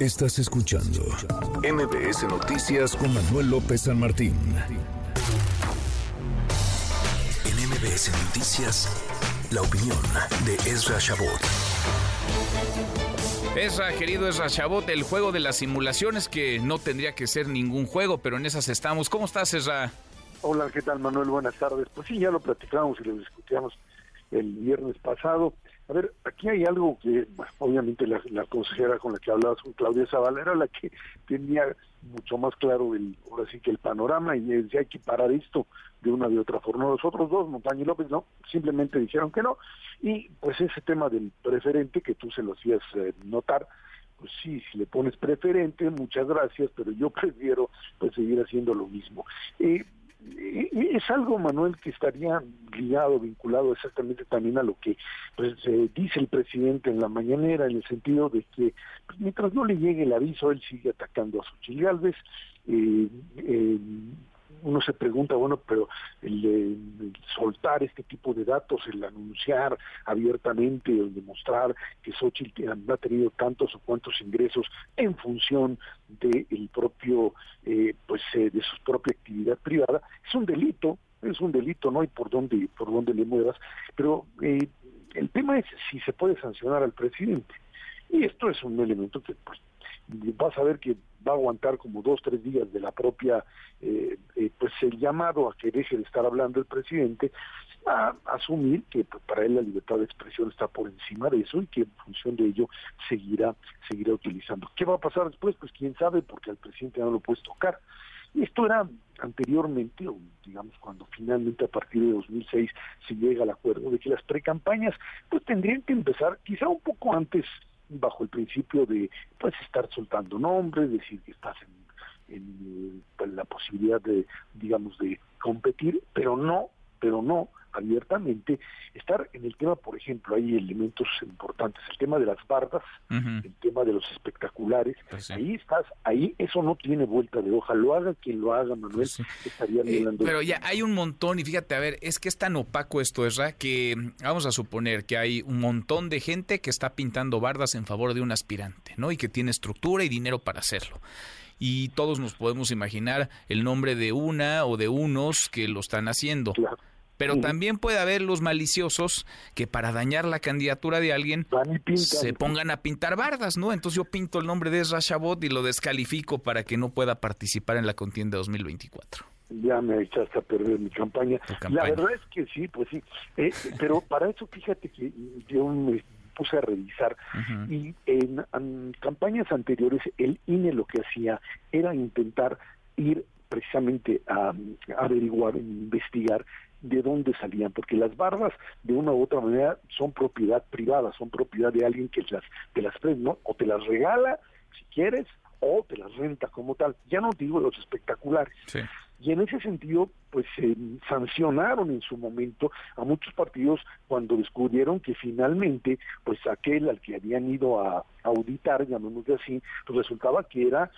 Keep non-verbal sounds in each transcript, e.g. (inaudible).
Estás escuchando MBS Noticias con Manuel López San Martín. En MBS Noticias, la opinión de Ezra Shabot. Ezra, querido Ezra Shabot, el juego de las simulaciones que no tendría que ser ningún juego, pero en esas estamos. ¿Cómo estás, Ezra? Hola, ¿qué tal, Manuel? Buenas tardes. Pues sí, ya lo platicamos y lo discutíamos el viernes pasado. A ver, aquí hay algo que, obviamente la, consejera con la que hablabas, con Claudia Zavala, era la que (laughs) tenía mucho más claro el, ahora sí que el panorama y decía hay que parar esto de una de otra forma. Los otros dos, Montaña y López, no, simplemente dijeron que no. Y pues ese tema del preferente que tú se lo hacías eh, notar, pues sí, si le pones preferente, muchas gracias, pero yo (laughs) prefiero pues seguir haciendo lo mismo. Eh, es algo, Manuel, que estaría ligado, vinculado exactamente también a lo que pues, dice el presidente en la mañanera, en el sentido de que pues, mientras no le llegue el aviso, él sigue atacando a Xochitl Galvez, eh, eh, uno se pregunta, bueno, pero el, soltar este tipo de datos, el anunciar abiertamente, el demostrar que Xochitl ha tenido tantos o cuantos ingresos en función de el propio, eh, pues, eh, de su propia actividad privada, es un delito, es un delito, no hay por dónde, por dónde le muevas, pero eh, el tema es si se puede sancionar al presidente. Y esto es un elemento que pues, vas a ver que va a aguantar como dos, tres días de la propia, eh, eh, pues el llamado a que deje de estar hablando el presidente, a asumir que pues, para él la libertad de expresión está por encima de eso y que en función de ello seguirá, seguirá utilizando. ¿Qué va a pasar después? Pues quién sabe, porque al presidente no lo puedes tocar. Esto era anteriormente, o digamos cuando finalmente a partir de 2006 se llega al acuerdo de que las precampañas pues tendrían que empezar quizá un poco antes bajo el principio de pues estar soltando nombres, decir que estás en, en pues, la posibilidad de digamos de competir, pero no, pero no abiertamente, estar en el tema, por ejemplo, hay elementos importantes, el tema de las bardas, el tema de los espectaculares, pues ahí estás, ahí eso no tiene vuelta de hoja, lo haga quien lo haga, Manuel, pues estaría eh, Pero ya hay un montón, y fíjate, a ver, es que es tan opaco esto, es que vamos a suponer que hay un montón de gente que está pintando bardas en favor de un aspirante, ¿no? Y que tiene estructura y dinero para hacerlo. Y todos nos podemos imaginar el nombre de una o de unos que lo están haciendo. Claro pero también puede haber los maliciosos que para dañar la candidatura de alguien se pongan a pintar bardas, ¿no? Entonces yo pinto el nombre de Ezra Shabot y lo descalifico para que no pueda participar en la contienda 2024 ya me echaste a perder mi campaña. La verdad es que sí, pues sí. Eh, pero para eso fíjate que yo me puse a revisar y en, en, campañas anteriores el INE lo que hacía era intentar ir precisamente a, averiguar, investigar de dónde salían, porque las bardas de una u otra manera son propiedad privada, son propiedad de alguien que las, te las ¿no? o te las regala si quieres, o te las renta como tal. Ya no digo los espectaculares. Y en ese sentido, pues se sancionaron en su momento a muchos partidos cuando descubrieron que finalmente, pues aquel al que habían ido a auditar, llamémoslo así, pues resultaba que era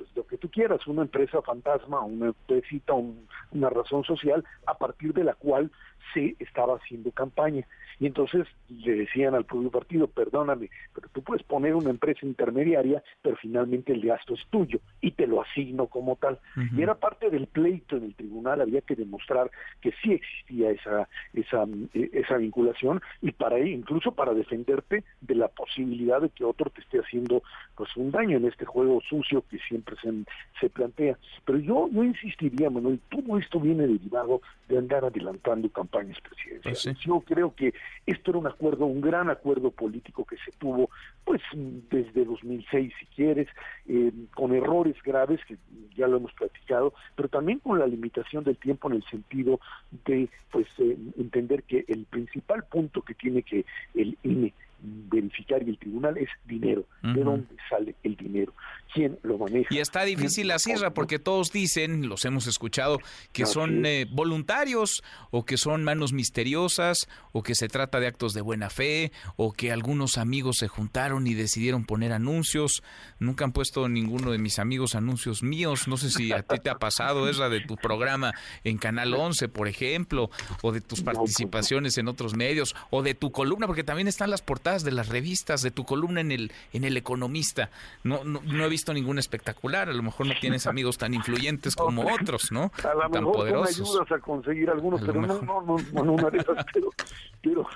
pues, lo que tú quieras, una empresa fantasma, una empresita, una razón social a partir de la cual se estaba haciendo campaña. Y entonces le decían al propio partido, perdóname, pero tú puedes poner una empresa intermediaria, pero finalmente el gasto es tuyo y te lo asigno como tal. Y era parte del pleito en el tribunal, había que demostrar que sí existía esa, esa, esa vinculación y para incluso para defenderte de la posibilidad de que otro te esté haciendo pues un daño en este juego sucio que siempre se, se plantea. Pero yo, yo insistiría, Manuel, todo esto viene derivado de andar adelantando campañas presidenciales. Pues yo creo que esto era un acuerdo, un gran acuerdo político que se tuvo, pues desde 2006, si quieres, eh, con errores graves que ya lo hemos platicado, pero también con la limitación del tiempo en el sentido de, pues, eh, entender que el principal punto que tiene que el INE verificar y el tribunal es dinero. ¿De dónde sale el dinero? ¿Quién lo maneja? Y está difícil la sierra porque todos dicen, los hemos escuchado, que son eh, voluntarios o que son manos misteriosas o que se trata de actos de buena fe o que algunos amigos se juntaron y decidieron poner anuncios. Nunca han puesto ninguno de mis amigos anuncios míos. No sé si a ti te ha pasado, es la de tu programa en Canal 11, por ejemplo, o de tus participaciones en otros medios o de tu columna, porque también están las portadas portadas de las revistas, de tu columna en el, en el Economista. No, no, he visto ningún espectacular, a lo mejor no tienes amigos tan influyentes (laughs) como otros, ¿no? A lo tan mejor poderosos. ayudas a conseguir algunos, pero no, no, no, no, no, (laughs) pero,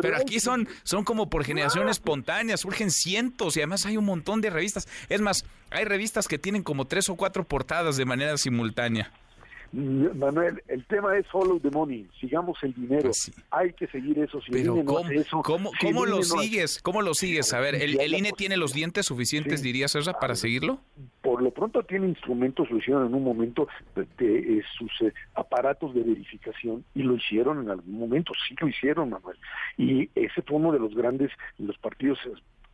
pero, aquí son, son como por generación espontánea, surgen cientos y además hay un montón de revistas. Es más, hay revistas que tienen como tres o cuatro portadas de manera simultánea. Manuel, el tema es follow the money, sigamos el dinero. Pues Hay que seguir eso. Si Pero ¿cómo, ¿cómo, lo sigues? ¿Cómo lo sigues? A ver, ¿el, INE tiene los dientes suficientes, dirías, César, para seguirlo? Por lo pronto tiene instrumentos, lo hicieron en un momento de, eh, sus eh, aparatos de verificación y lo hicieron en algún momento, sí lo hicieron, Manuel. Y ese fue uno de los grandes, los partidos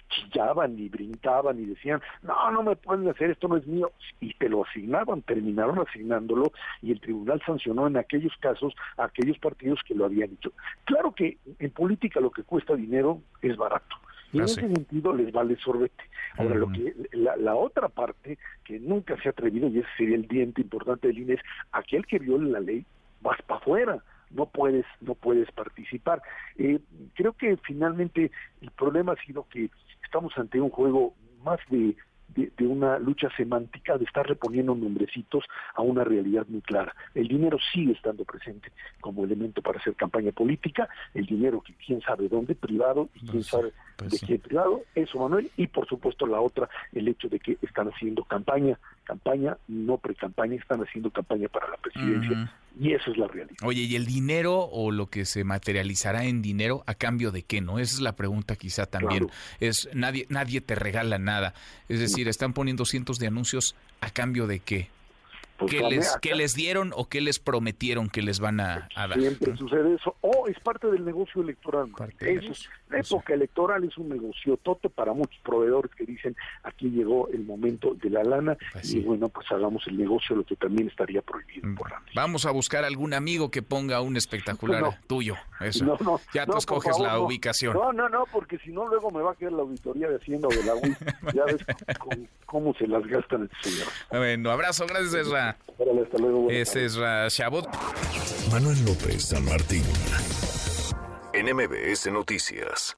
chillaban y brincaban y decían, no, no me pueden hacer, esto no es mío, y te lo asignaban, terminaron asignándolo y el tribunal sancionó en aquellos casos a aquellos partidos que lo habían hecho. Claro que en política lo que cuesta dinero es barato. Y en ah, ese sentido les vale sorbete. Ahora, lo que la, la, otra parte que nunca se ha atrevido, y ese sería el diente importante del INE, es aquel que viole la ley, vas para afuera no puedes no puedes participar eh, creo que finalmente el problema ha sido que estamos ante un juego más de, de, una lucha semántica, de estar reponiendo nombrecitos a una realidad muy clara. El dinero sigue estando presente como elemento para hacer campaña política, el dinero que quién sabe dónde, privado, y quién sabe pues de quién privado, eso Manuel, y por supuesto la otra, el hecho de que están haciendo campaña, campaña, no pre-campaña, están haciendo campaña para la presidencia, y eso es la realidad. Oye, ¿y el dinero o lo que se materializará en dinero a cambio de qué? ¿No? Esa es la pregunta quizá también. Es nadie nadie te regala nada. Es decir, están poniendo cientos de anuncios a cambio de qué? Pues ¿Qué, les, ¿Qué les dieron o qué les prometieron que les van a, dar? Siempre sucede eso. O es parte del negocio electoral. Eso, la época electoral es un negocio tote para muchos proveedores que dicen aquí llegó el momento de la lana pues y bueno, pues hagamos el negocio, lo que también estaría prohibido mm, por la Vamos a buscar algún amigo que ponga un espectacular tuyo. Eso. ya tú escoges la ubicación. No, no, no, porque si no luego me va a quedar la auditoría de Hacienda o de la UI. (laughs) ya ves cómo, se las gastan este señor. Bueno, abrazo, gracias Ese es Shabot. Manuel López San Martín. NMBS Noticias.